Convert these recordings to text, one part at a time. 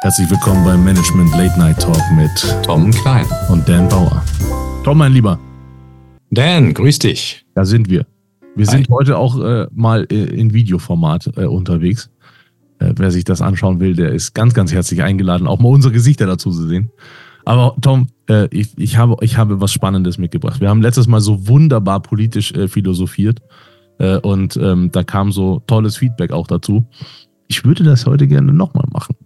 Herzlich willkommen beim Management Late Night Talk mit Tom Klein und Dan Bauer. Tom, mein Lieber. Dan, grüß dich. Da sind wir. Wir Hi. sind heute auch äh, mal äh, in Videoformat äh, unterwegs. Äh, wer sich das anschauen will, der ist ganz, ganz herzlich eingeladen, auch mal unsere Gesichter dazu zu sehen. Aber Tom, äh, ich, ich, habe, ich habe was Spannendes mitgebracht. Wir haben letztes Mal so wunderbar politisch äh, philosophiert und ähm, da kam so tolles Feedback auch dazu. Ich würde das heute gerne nochmal machen.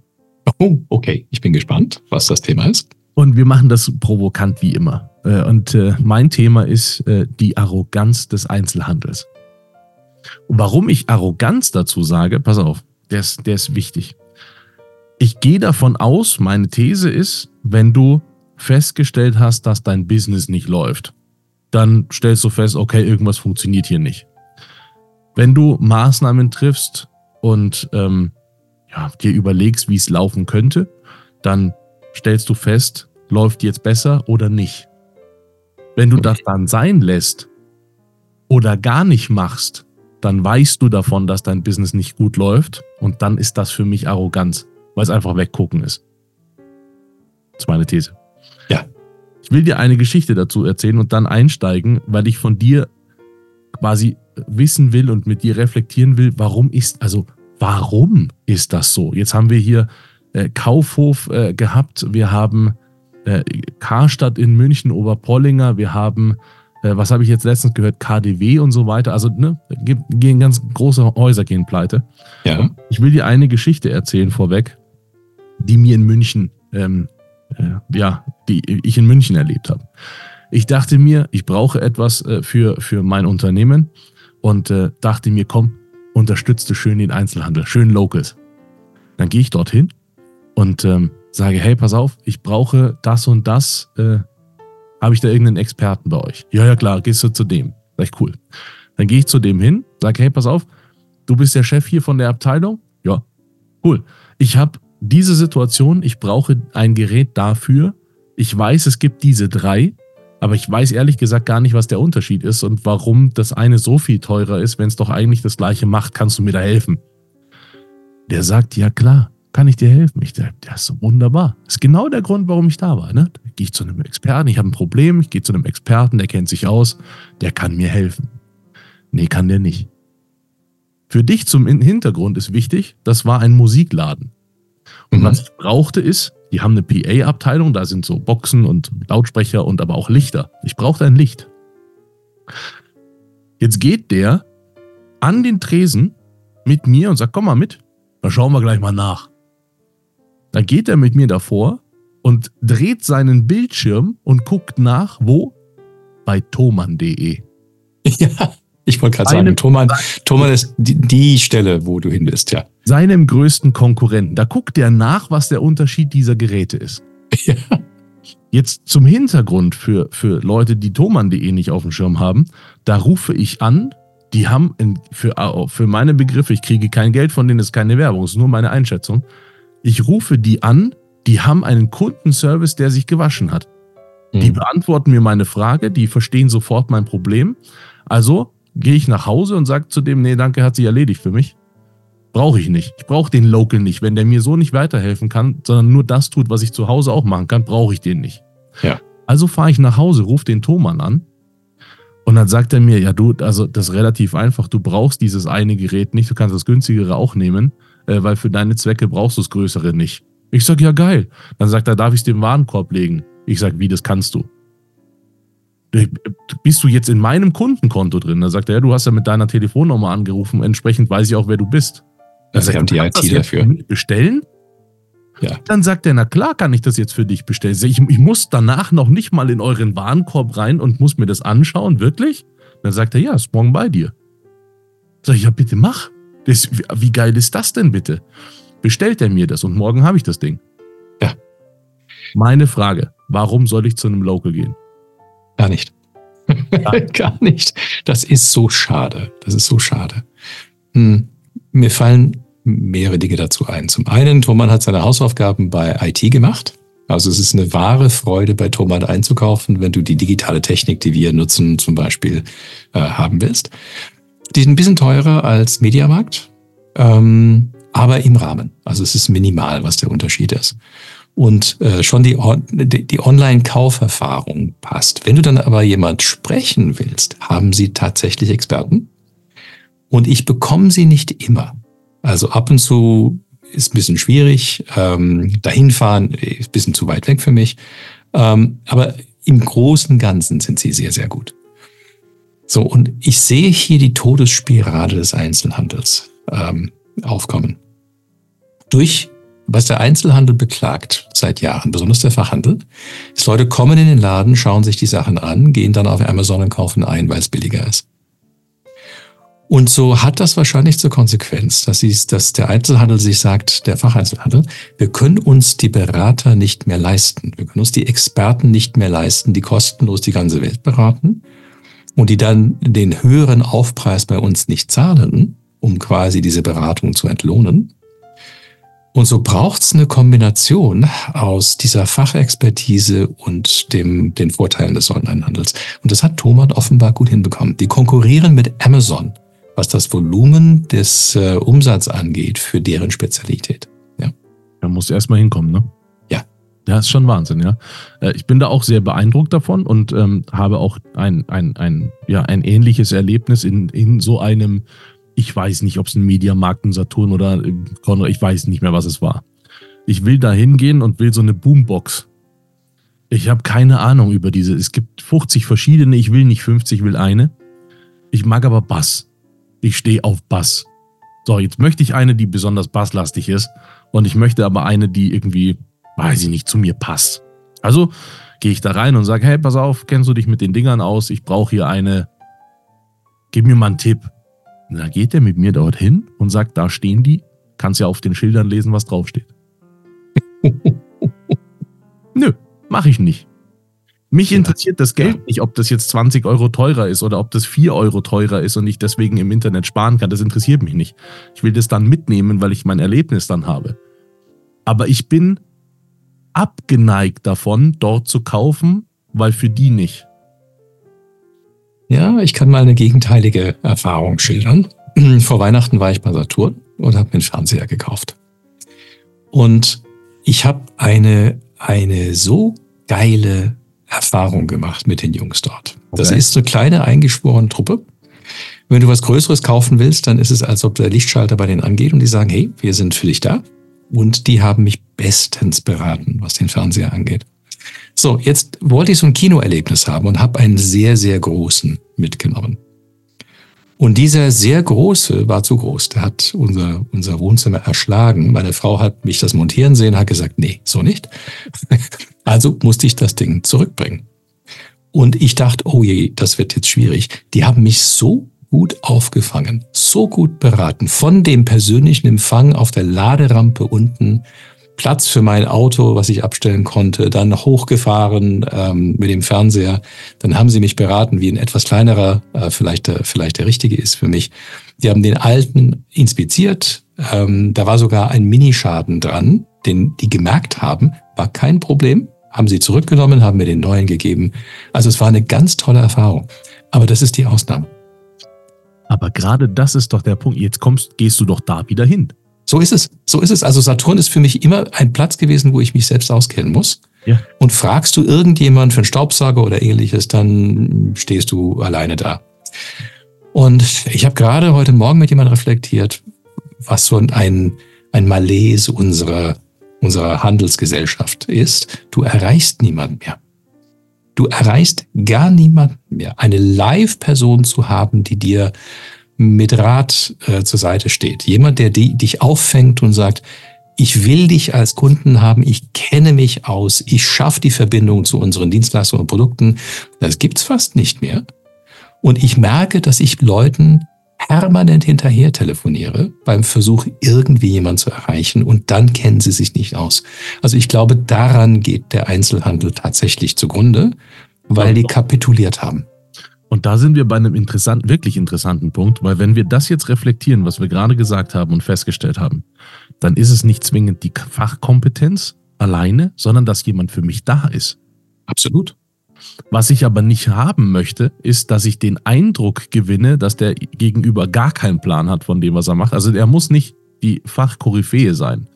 Oh, okay. Ich bin gespannt, was das Thema ist. Und wir machen das provokant wie immer. Äh, und äh, mein Thema ist äh, die Arroganz des Einzelhandels. Und warum ich Arroganz dazu sage, pass auf, der ist, der ist wichtig. Ich gehe davon aus, meine These ist, wenn du festgestellt hast, dass dein Business nicht läuft, dann stellst du fest, okay, irgendwas funktioniert hier nicht. Wenn du Maßnahmen triffst und ähm, ja, dir überlegst, wie es laufen könnte, dann stellst du fest, läuft jetzt besser oder nicht. Wenn du das dann sein lässt oder gar nicht machst, dann weißt du davon, dass dein Business nicht gut läuft und dann ist das für mich Arroganz, weil es einfach weggucken ist. Das ist meine These. Ja. Ich will dir eine Geschichte dazu erzählen und dann einsteigen, weil ich von dir quasi wissen will und mit dir reflektieren will, warum ist, also warum ist das so? Jetzt haben wir hier äh, Kaufhof äh, gehabt, wir haben äh, Karstadt in München, Oberpollinger, wir haben, äh, was habe ich jetzt letztens gehört, KDW und so weiter. Also ne, gehen ganz große Häuser gehen pleite. Ja. Ich will dir eine Geschichte erzählen vorweg, die mir in München, ähm, äh, ja, die ich in München erlebt habe. Ich dachte mir, ich brauche etwas äh, für, für mein Unternehmen und dachte mir, komm, unterstützte schön den Einzelhandel, schön Locals. Dann gehe ich dorthin und ähm, sage, hey, pass auf, ich brauche das und das. Äh, Habe ich da irgendeinen Experten bei euch? Ja, ja, klar, gehst du zu dem. Sag ich, cool. Dann gehe ich zu dem hin, sage, hey, pass auf, du bist der Chef hier von der Abteilung? Ja, cool. Ich habe diese Situation, ich brauche ein Gerät dafür. Ich weiß, es gibt diese drei. Aber ich weiß ehrlich gesagt gar nicht, was der Unterschied ist und warum das eine so viel teurer ist, wenn es doch eigentlich das gleiche macht. Kannst du mir da helfen? Der sagt, ja klar, kann ich dir helfen? Ich dachte, das ist wunderbar. Das ist genau der Grund, warum ich da war. Ne? Da gehe ich zu einem Experten, ich habe ein Problem, ich gehe zu einem Experten, der kennt sich aus, der kann mir helfen. Nee, kann der nicht. Für dich zum Hintergrund ist wichtig, das war ein Musikladen. Und mhm. was ich brauchte ist, die haben eine PA-Abteilung, da sind so Boxen und Lautsprecher und aber auch Lichter. Ich brauchte ein Licht. Jetzt geht der an den Tresen mit mir und sagt, komm mal mit, dann schauen wir gleich mal nach. Dann geht er mit mir davor und dreht seinen Bildschirm und guckt nach, wo? Bei thoman.de. Ja, ich wollte gerade sagen, Thoman, Thoman ist die, die, Stelle, wo du hin bist, ja. Seinem größten Konkurrenten. Da guckt er nach, was der Unterschied dieser Geräte ist. Ja. Jetzt zum Hintergrund für, für Leute, die thoman.de nicht auf dem Schirm haben, da rufe ich an, die haben in, für, für meine Begriffe, ich kriege kein Geld von denen, ist keine Werbung, ist nur meine Einschätzung. Ich rufe die an, die haben einen Kundenservice, der sich gewaschen hat. Die mhm. beantworten mir meine Frage, die verstehen sofort mein Problem. Also gehe ich nach Hause und sage zu dem, nee, danke, hat sich erledigt für mich. Brauche ich nicht. Ich brauche den Local nicht. Wenn der mir so nicht weiterhelfen kann, sondern nur das tut, was ich zu Hause auch machen kann, brauche ich den nicht. Ja. Also fahre ich nach Hause, rufe den Thomann an und dann sagt er mir, ja du, also das ist relativ einfach, du brauchst dieses eine Gerät nicht, du kannst das günstigere auch nehmen, äh, weil für deine Zwecke brauchst du das größere nicht. Ich sage, ja geil. Dann sagt er, darf ich es dem Warenkorb legen? Ich sage, wie, das kannst du. Äh, bist du jetzt in meinem Kundenkonto drin? Da sagt er, ja, du hast ja mit deiner Telefonnummer angerufen, entsprechend weiß ich auch, wer du bist. Also wir haben die IT dafür. Bestellen? Ja. Dann sagt er, na klar kann ich das jetzt für dich bestellen. Ich, ich, muss danach noch nicht mal in euren Warenkorb rein und muss mir das anschauen, wirklich? Dann sagt er, ja, ist morgen bei dir. Sag ich, ja, bitte mach. Das, wie geil ist das denn bitte? Bestellt er mir das und morgen habe ich das Ding. Ja. Meine Frage, warum soll ich zu einem Local gehen? Gar nicht. Ja. Gar nicht. Das ist so schade. Das ist so schade. Hm. Mir fallen mehrere Dinge dazu ein. Zum einen, Thomann hat seine Hausaufgaben bei IT gemacht. Also es ist eine wahre Freude, bei Thomann einzukaufen, wenn du die digitale Technik, die wir nutzen, zum Beispiel äh, haben willst. Die sind ein bisschen teurer als Mediamarkt. Ähm, aber im Rahmen. Also es ist minimal, was der Unterschied ist. Und äh, schon die, die Online-Kauferfahrung passt. Wenn du dann aber jemand sprechen willst, haben sie tatsächlich Experten. Und ich bekomme sie nicht immer. Also ab und zu ist ein bisschen schwierig. Ähm, dahin fahren ist ein bisschen zu weit weg für mich. Ähm, aber im Großen und Ganzen sind sie sehr, sehr gut. So, und ich sehe hier die Todesspirale des Einzelhandels ähm, aufkommen. Durch was der Einzelhandel beklagt seit Jahren, besonders der Fachhandel, ist, Leute kommen in den Laden, schauen sich die Sachen an, gehen dann auf Amazon und kaufen ein, weil es billiger ist. Und so hat das wahrscheinlich zur Konsequenz, dass, sie, dass der Einzelhandel sich sagt, der Facheinzelhandel, wir können uns die Berater nicht mehr leisten. Wir können uns die Experten nicht mehr leisten, die kostenlos die ganze Welt beraten und die dann den höheren Aufpreis bei uns nicht zahlen, um quasi diese Beratung zu entlohnen. Und so braucht es eine Kombination aus dieser Fachexpertise und dem, den Vorteilen des Onlinehandels. Und das hat Thomann offenbar gut hinbekommen. Die konkurrieren mit Amazon was das Volumen des äh, Umsatzes angeht für deren Spezialität. Ja. Da musst du erstmal hinkommen, ne? Ja. Ja, ist schon Wahnsinn, ja. Äh, ich bin da auch sehr beeindruckt davon und ähm, habe auch ein, ein, ein, ja, ein ähnliches Erlebnis in, in so einem, ich weiß nicht, ob es ein Mediamarkt, ein Saturn oder Conor, ich weiß nicht mehr, was es war. Ich will da hingehen und will so eine Boombox. Ich habe keine Ahnung über diese. Es gibt 50 verschiedene, ich will nicht 50, ich will eine. Ich mag aber Bass ich stehe auf Bass. So, jetzt möchte ich eine, die besonders basslastig ist. Und ich möchte aber eine, die irgendwie, weiß ich nicht, zu mir passt. Also gehe ich da rein und sage, hey, pass auf, kennst du dich mit den Dingern aus? Ich brauche hier eine. Gib mir mal einen Tipp. Da geht er mit mir dorthin und sagt, da stehen die. Kannst ja auf den Schildern lesen, was draufsteht. Nö, mache ich nicht. Mich ja. interessiert das Geld ja. nicht, ob das jetzt 20 Euro teurer ist oder ob das 4 Euro teurer ist und ich deswegen im Internet sparen kann. Das interessiert mich nicht. Ich will das dann mitnehmen, weil ich mein Erlebnis dann habe. Aber ich bin abgeneigt davon, dort zu kaufen, weil für die nicht. Ja, ich kann mal eine gegenteilige Erfahrung schildern. Vor Weihnachten war ich bei Saturn und habe mir einen Fernseher gekauft. Und ich habe eine, eine so geile Erfahrung gemacht mit den Jungs dort. Das okay. ist so eine kleine eingeschworene Truppe. Wenn du was Größeres kaufen willst, dann ist es, als ob der Lichtschalter bei denen angeht und die sagen, hey, wir sind für dich da. Und die haben mich bestens beraten, was den Fernseher angeht. So, jetzt wollte ich so ein Kinoerlebnis haben und habe einen sehr, sehr großen mitgenommen. Und dieser sehr große war zu groß. Der hat unser, unser Wohnzimmer erschlagen. Meine Frau hat mich das montieren sehen, hat gesagt, nee, so nicht. Also musste ich das Ding zurückbringen. Und ich dachte, oh je, das wird jetzt schwierig. Die haben mich so gut aufgefangen, so gut beraten, von dem persönlichen Empfang auf der Laderampe unten Platz für mein Auto, was ich abstellen konnte, dann hochgefahren ähm, mit dem Fernseher. Dann haben sie mich beraten, wie ein etwas kleinerer äh, vielleicht, der, vielleicht der richtige ist für mich. Die haben den alten inspiziert. Ähm, da war sogar ein Minischaden dran, den die gemerkt haben, war kein Problem. Haben sie zurückgenommen, haben mir den neuen gegeben. Also es war eine ganz tolle Erfahrung. Aber das ist die Ausnahme. Aber gerade das ist doch der Punkt. Jetzt kommst, gehst du doch da wieder hin. So ist es. So ist es. Also Saturn ist für mich immer ein Platz gewesen, wo ich mich selbst auskennen muss. Ja. Und fragst du irgendjemand für einen Staubsauger oder ähnliches, dann stehst du alleine da. Und ich habe gerade heute Morgen mit jemandem reflektiert, was so ein, ein Malaise unserer, unserer Handelsgesellschaft ist. Du erreichst niemanden mehr. Du erreichst gar niemanden mehr. Eine Live-Person zu haben, die dir mit Rat äh, zur Seite steht. Jemand, der die, dich auffängt und sagt, ich will dich als Kunden haben, ich kenne mich aus, ich schaffe die Verbindung zu unseren Dienstleistungen und Produkten. Das gibt's fast nicht mehr. Und ich merke, dass ich Leuten permanent hinterher telefoniere beim Versuch, irgendwie jemanden zu erreichen und dann kennen sie sich nicht aus. Also ich glaube, daran geht der Einzelhandel tatsächlich zugrunde, weil die kapituliert haben. Und da sind wir bei einem interessanten, wirklich interessanten Punkt, weil wenn wir das jetzt reflektieren, was wir gerade gesagt haben und festgestellt haben, dann ist es nicht zwingend die Fachkompetenz alleine, sondern dass jemand für mich da ist. Absolut. Was ich aber nicht haben möchte, ist, dass ich den Eindruck gewinne, dass der Gegenüber gar keinen Plan hat von dem, was er macht. Also er muss nicht die Fachkoryphäe sein.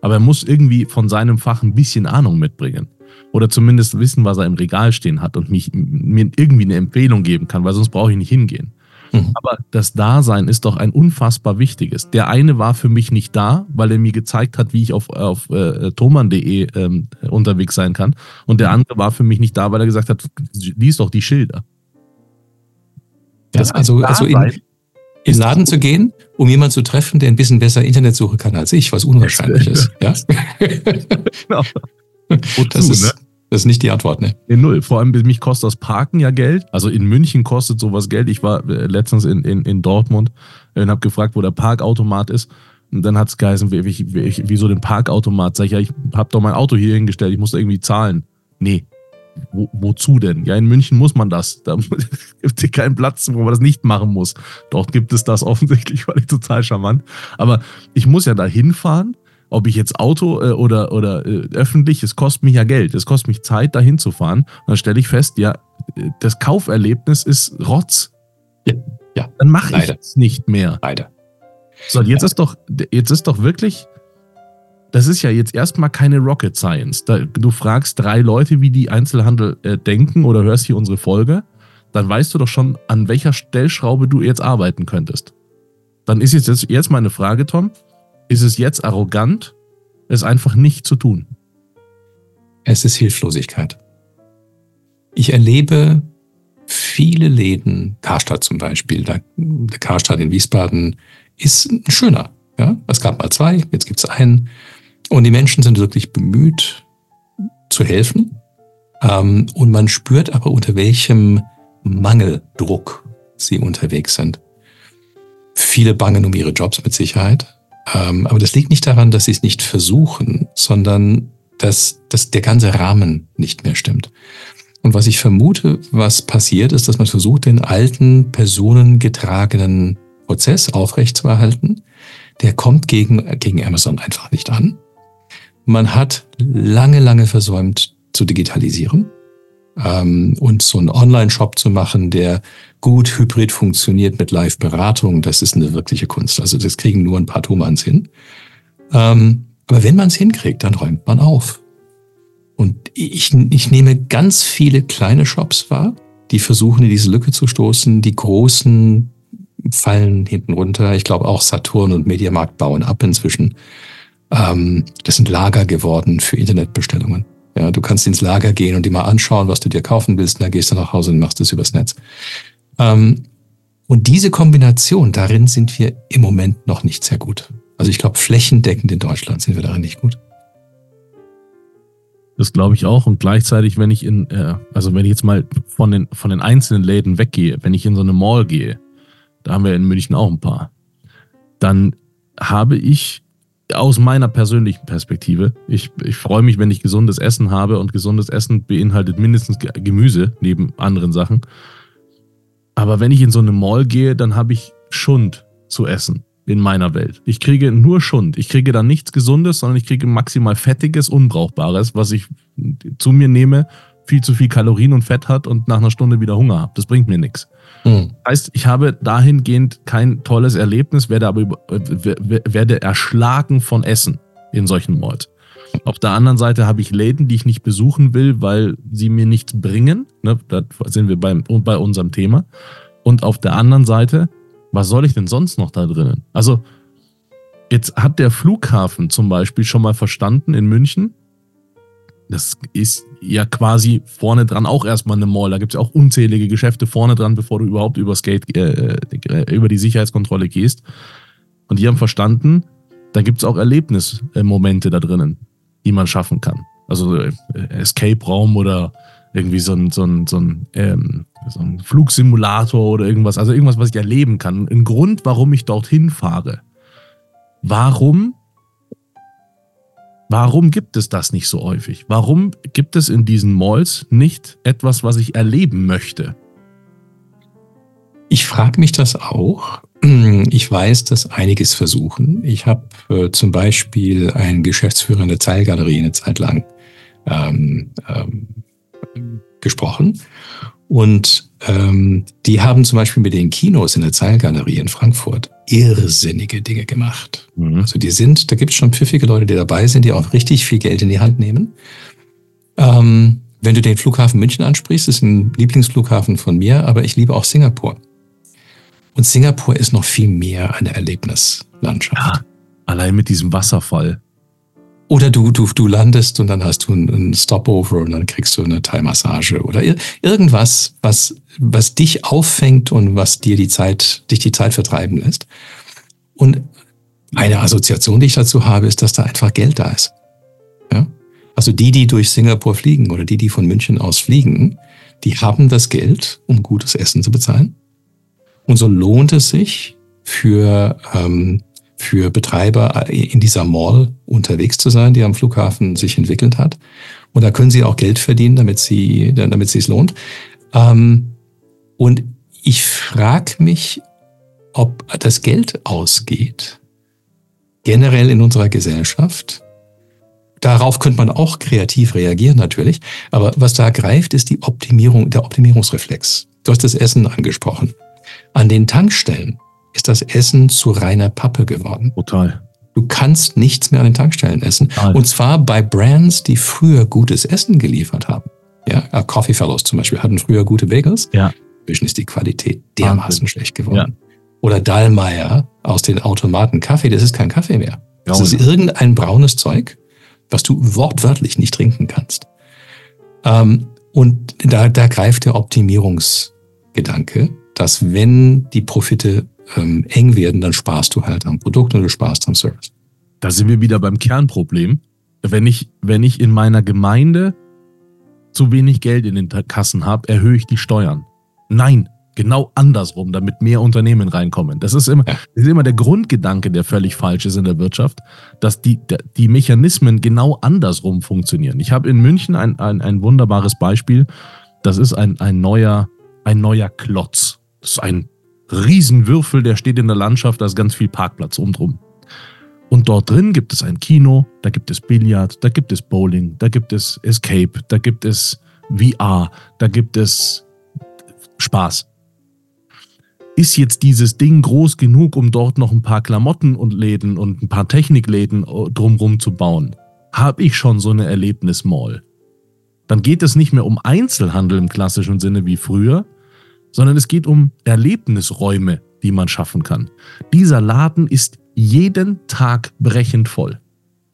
Aber er muss irgendwie von seinem Fach ein bisschen Ahnung mitbringen. Oder zumindest wissen, was er im Regal stehen hat und mich, mir irgendwie eine Empfehlung geben kann, weil sonst brauche ich nicht hingehen. Mhm. Aber das Dasein ist doch ein unfassbar wichtiges. Der eine war für mich nicht da, weil er mir gezeigt hat, wie ich auf, auf äh, thoman.de ähm, unterwegs sein kann. Und der mhm. andere war für mich nicht da, weil er gesagt hat, lies doch die Schilder. Das ja, also, also in, in den Laden zu gehen, um jemanden zu treffen, der ein bisschen besser Internetsuche kann als ich, was unwahrscheinlich ist. Ja? genau. Wozu, das ist, ne? Das ist nicht die Antwort, ne? Nee, null. Vor allem, mich kostet das Parken ja Geld. Also in München kostet sowas Geld. Ich war äh, letztens in, in, in Dortmund und habe gefragt, wo der Parkautomat ist. Und dann hat es geheißen, wie, wie, wie, so den Parkautomat. Sag ich, ja, ich habe doch mein Auto hier hingestellt, ich muss da irgendwie zahlen. Nee. Wo, wozu denn? Ja, in München muss man das. Da gibt es keinen Platz, wo man das nicht machen muss. Dort gibt es das offensichtlich, weil ich total charmant. Aber ich muss ja da hinfahren ob ich jetzt Auto äh, oder, oder äh, öffentlich, es kostet mich ja Geld, es kostet mich Zeit, dahin zu fahren. Und dann stelle ich fest, ja, das Kauferlebnis ist Rotz. Ja, ja. Dann mache ich es nicht mehr. Leider. So, jetzt ja. ist doch, jetzt ist doch wirklich, das ist ja jetzt erstmal keine Rocket Science. Da, du fragst drei Leute, wie die Einzelhandel äh, denken oder hörst hier unsere Folge, dann weißt du doch schon, an welcher Stellschraube du jetzt arbeiten könntest. Dann ist jetzt, jetzt meine Frage, Tom ist es jetzt arrogant, es einfach nicht zu tun? Es ist Hilflosigkeit. Ich erlebe viele Läden, Karstadt zum Beispiel, der, Karstadt in Wiesbaden ist ein schöner. Ja? Es gab mal zwei, jetzt gibt es einen. Und die Menschen sind wirklich bemüht zu helfen. Ähm, und man spürt aber, unter welchem Mangeldruck sie unterwegs sind. Viele bangen um ihre Jobs mit Sicherheit. Ähm, aber das liegt nicht daran, dass sie es nicht versuchen, sondern dass, dass der ganze Rahmen nicht mehr stimmt. Und was ich vermute, was passiert, ist, dass man versucht, den alten, personengetragenen Prozess aufrechtzuerhalten. Der kommt gegen, gegen Amazon einfach nicht an. Man hat lange, lange versäumt zu digitalisieren ähm, und so einen Online-Shop zu machen, der gut hybrid funktioniert mit Live-Beratung, das ist eine wirkliche Kunst. Also das kriegen nur ein paar Thomanns hin. Ähm, aber wenn man es hinkriegt, dann räumt man auf. Und ich, ich nehme ganz viele kleine Shops wahr, die versuchen, in diese Lücke zu stoßen. Die großen fallen hinten runter. Ich glaube auch Saturn und Mediamarkt bauen ab inzwischen. Ähm, das sind Lager geworden für Internetbestellungen. Ja, du kannst ins Lager gehen und dir mal anschauen, was du dir kaufen willst, und dann gehst du nach Hause und machst es übers Netz. Ähm, und diese Kombination, darin sind wir im Moment noch nicht sehr gut. Also ich glaube, flächendeckend in Deutschland sind wir darin nicht gut. Das glaube ich auch. Und gleichzeitig, wenn ich in, äh, also wenn ich jetzt mal von den, von den einzelnen Läden weggehe, wenn ich in so eine Mall gehe, da haben wir in München auch ein paar, dann habe ich aus meiner persönlichen Perspektive, ich, ich freue mich, wenn ich gesundes Essen habe und gesundes Essen beinhaltet mindestens Gemüse neben anderen Sachen. Aber wenn ich in so eine Mall gehe, dann habe ich Schund zu essen in meiner Welt. Ich kriege nur Schund. Ich kriege dann nichts Gesundes, sondern ich kriege maximal Fettiges, Unbrauchbares, was ich zu mir nehme, viel zu viel Kalorien und Fett hat und nach einer Stunde wieder Hunger habe. Das bringt mir nichts. Mhm. Heißt, ich habe dahingehend kein tolles Erlebnis, werde aber werde erschlagen von Essen in solchen Malls. Auf der anderen Seite habe ich Läden, die ich nicht besuchen will, weil sie mir nichts bringen. Ne, da sind wir beim, bei unserem Thema. Und auf der anderen Seite, was soll ich denn sonst noch da drinnen? Also, jetzt hat der Flughafen zum Beispiel schon mal verstanden in München. Das ist ja quasi vorne dran auch erstmal eine Mall. Da gibt es ja auch unzählige Geschäfte vorne dran, bevor du überhaupt übers Gate, äh, äh, über die Sicherheitskontrolle gehst. Und die haben verstanden, da gibt es auch Erlebnismomente da drinnen die man schaffen kann. Also äh, Escape-Raum oder irgendwie so ein, so ein, so ein, ähm, so ein Flugsimulator oder irgendwas. Also irgendwas, was ich erleben kann. Ein Grund, warum ich dorthin fahre. Warum? Warum gibt es das nicht so häufig? Warum gibt es in diesen Malls nicht etwas, was ich erleben möchte? Ich frage mich das auch. Ich weiß, dass einiges versuchen. Ich habe äh, zum Beispiel einen Geschäftsführer in der Zeilgalerie eine Zeit lang ähm, ähm, gesprochen. Und ähm, die haben zum Beispiel mit den Kinos in der Zeilgalerie in Frankfurt irrsinnige Dinge gemacht. Mhm. Also die sind, da gibt es schon pfiffige Leute, die dabei sind, die auch richtig viel Geld in die Hand nehmen. Ähm, wenn du den Flughafen München ansprichst, ist ein Lieblingsflughafen von mir, aber ich liebe auch Singapur. Und Singapur ist noch viel mehr eine Erlebnislandschaft. Ja, allein mit diesem Wasserfall. Oder du, du, du landest und dann hast du einen Stopover und dann kriegst du eine Thai-Massage oder irgendwas, was, was dich auffängt und was dir die Zeit, dich die Zeit vertreiben lässt. Und eine Assoziation, die ich dazu habe, ist, dass da einfach Geld da ist. Ja? Also die, die durch Singapur fliegen oder die, die von München aus fliegen, die haben das Geld, um gutes Essen zu bezahlen. Und so lohnt es sich für ähm, für Betreiber in dieser Mall unterwegs zu sein, die am Flughafen sich entwickelt hat. Und da können sie auch Geld verdienen, damit sie, damit sie es lohnt. Ähm, und ich frage mich, ob das Geld ausgeht, generell in unserer Gesellschaft. Darauf könnte man auch kreativ reagieren, natürlich. Aber was da greift, ist die Optimierung, der Optimierungsreflex. Du hast das Essen angesprochen. An den Tankstellen ist das Essen zu reiner Pappe geworden. Total. Du kannst nichts mehr an den Tankstellen essen. Total. Und zwar bei Brands, die früher gutes Essen geliefert haben. Ja, äh, Coffee Fellows zum Beispiel hatten früher gute Bagels. Ja. Inzwischen ist die Qualität dermaßen schlecht geworden. Ja. Oder Dallmayr aus den Automaten Kaffee, das ist kein Kaffee mehr. Das ist irgendein braunes Zeug, was du wortwörtlich nicht trinken kannst. Ähm, und da, da greift der Optimierungsgedanke, dass wenn die Profite ähm, eng werden, dann sparst du halt am Produkt und du sparst am Service. Da sind wir wieder beim Kernproblem. Wenn ich, wenn ich in meiner Gemeinde zu wenig Geld in den Kassen habe, erhöhe ich die Steuern. Nein, genau andersrum, damit mehr Unternehmen reinkommen. Das ist immer, das ist immer der Grundgedanke, der völlig falsch ist in der Wirtschaft, dass die, die Mechanismen genau andersrum funktionieren. Ich habe in München ein, ein, ein wunderbares Beispiel. Das ist ein, ein, neuer, ein neuer Klotz. Das ist ein Riesenwürfel, der steht in der Landschaft, da ist ganz viel Parkplatz umdrum. Und dort drin gibt es ein Kino, da gibt es Billard, da gibt es Bowling, da gibt es Escape, da gibt es VR, da gibt es Spaß. Ist jetzt dieses Ding groß genug, um dort noch ein paar Klamotten und Läden und ein paar Technikläden äh, drumrum zu bauen? Habe ich schon so eine Erlebnismall? Dann geht es nicht mehr um Einzelhandel im klassischen Sinne wie früher, sondern es geht um Erlebnisräume, die man schaffen kann. Dieser Laden ist jeden Tag brechend voll.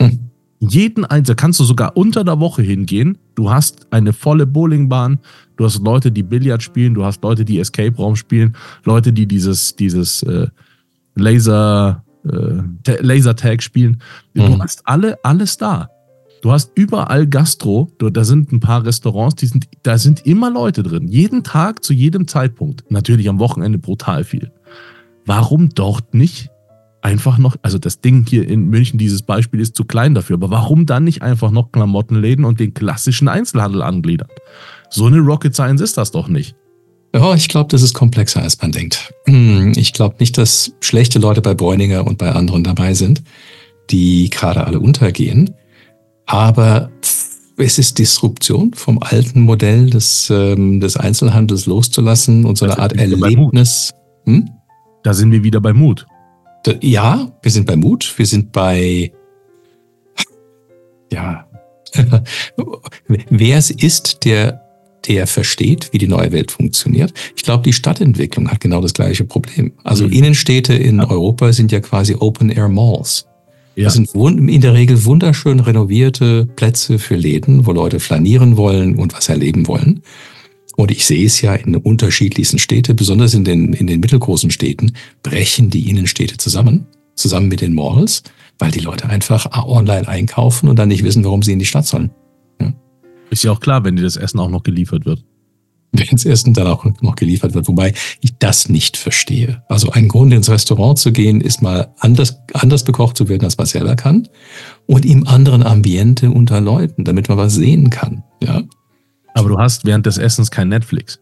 Mhm. Jeden einzelnen, kannst du sogar unter der Woche hingehen. Du hast eine volle Bowlingbahn, du hast Leute, die Billard spielen, du hast Leute, die Escape Raum spielen, Leute, die dieses, dieses äh, Laser, äh, Laser Tag spielen. Mhm. Du hast alle, alles da. Du hast überall Gastro, da sind ein paar Restaurants, die sind, da sind immer Leute drin. Jeden Tag zu jedem Zeitpunkt. Natürlich am Wochenende brutal viel. Warum dort nicht einfach noch, also das Ding hier in München, dieses Beispiel ist zu klein dafür, aber warum dann nicht einfach noch Klamottenläden und den klassischen Einzelhandel angliedern? So eine Rocket Science ist das doch nicht. Ja, ich glaube, das ist komplexer, als man denkt. Hm, ich glaube nicht, dass schlechte Leute bei Bräuninger und bei anderen dabei sind, die gerade alle untergehen. Aber es ist Disruption vom alten Modell des, ähm, des Einzelhandels loszulassen und so eine Art Erlebnis. Hm? Da sind wir wieder bei Mut. Da, ja, wir sind bei Mut. Wir sind bei, ja, wer es ist, der, der versteht, wie die neue Welt funktioniert. Ich glaube, die Stadtentwicklung hat genau das gleiche Problem. Also mhm. Innenstädte in ja. Europa sind ja quasi Open-Air-Malls. Ja. Das sind in der Regel wunderschön renovierte Plätze für Läden, wo Leute flanieren wollen und was erleben wollen. Und ich sehe es ja in unterschiedlichsten Städten, besonders in den, in den mittelgroßen Städten, brechen die Innenstädte zusammen, zusammen mit den Malls, weil die Leute einfach online einkaufen und dann nicht wissen, warum sie in die Stadt sollen. Ja. Ist ja auch klar, wenn dir das Essen auch noch geliefert wird wenn das Essen dann auch noch geliefert wird, wobei ich das nicht verstehe. Also ein Grund, ins Restaurant zu gehen, ist mal anders, anders bekocht zu werden, als man selber kann und im anderen Ambiente unter Leuten, damit man was sehen kann. Ja. Aber du hast während des Essens kein Netflix.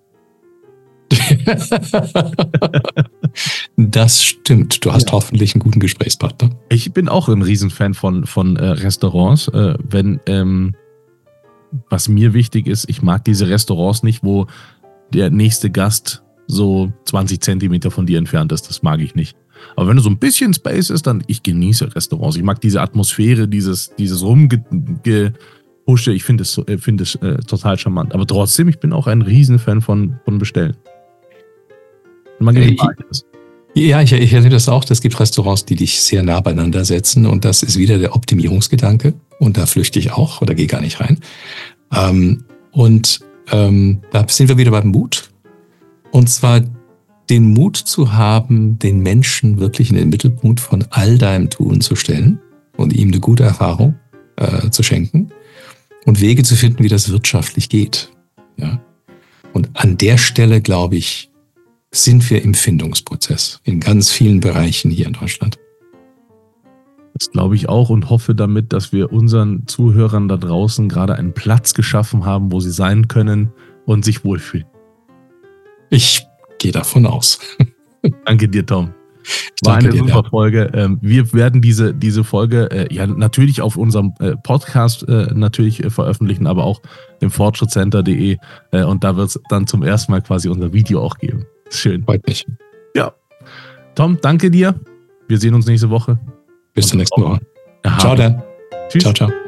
das stimmt. Du hast ja. hoffentlich einen guten Gesprächspartner. Ich bin auch ein Riesenfan von, von äh, Restaurants. Äh, wenn ähm, was mir wichtig ist, ich mag diese Restaurants nicht, wo der nächste Gast so 20 Zentimeter von dir entfernt ist. Das mag ich nicht. Aber wenn du so ein bisschen Space ist, dann ich genieße Restaurants. Ich mag diese Atmosphäre, dieses, dieses Rumgehusche. Ich finde es, äh, find es äh, total charmant. Aber trotzdem, ich bin auch ein Riesenfan von, von Bestellen. Man ich, ja, ich, ich erlebe das auch. Es gibt Restaurants, die dich sehr nah beieinander setzen. Und das ist wieder der Optimierungsgedanke. Und da flüchte ich auch oder gehe gar nicht rein. Ähm, und ähm, da sind wir wieder beim Mut. Und zwar den Mut zu haben, den Menschen wirklich in den Mittelpunkt von all deinem Tun zu stellen und ihm eine gute Erfahrung äh, zu schenken und Wege zu finden, wie das wirtschaftlich geht. Ja? Und an der Stelle, glaube ich, sind wir im Findungsprozess in ganz vielen Bereichen hier in Deutschland. Das glaube ich auch und hoffe damit, dass wir unseren Zuhörern da draußen gerade einen Platz geschaffen haben, wo sie sein können und sich wohlfühlen. Ich gehe davon aus. Danke dir, Tom. War eine dir, super ja. Folge. Ähm, wir werden diese, diese Folge äh, ja natürlich auf unserem äh, Podcast äh, natürlich veröffentlichen, aber auch im fortschrittcenter.de und da wird es dann zum ersten Mal quasi unser Video auch geben. Schön. Freut mich. Ja. Tom, danke dir. Wir sehen uns nächste Woche. Bis zur nächsten Woche. Ciao dann. Tschüss. Ciao, ciao.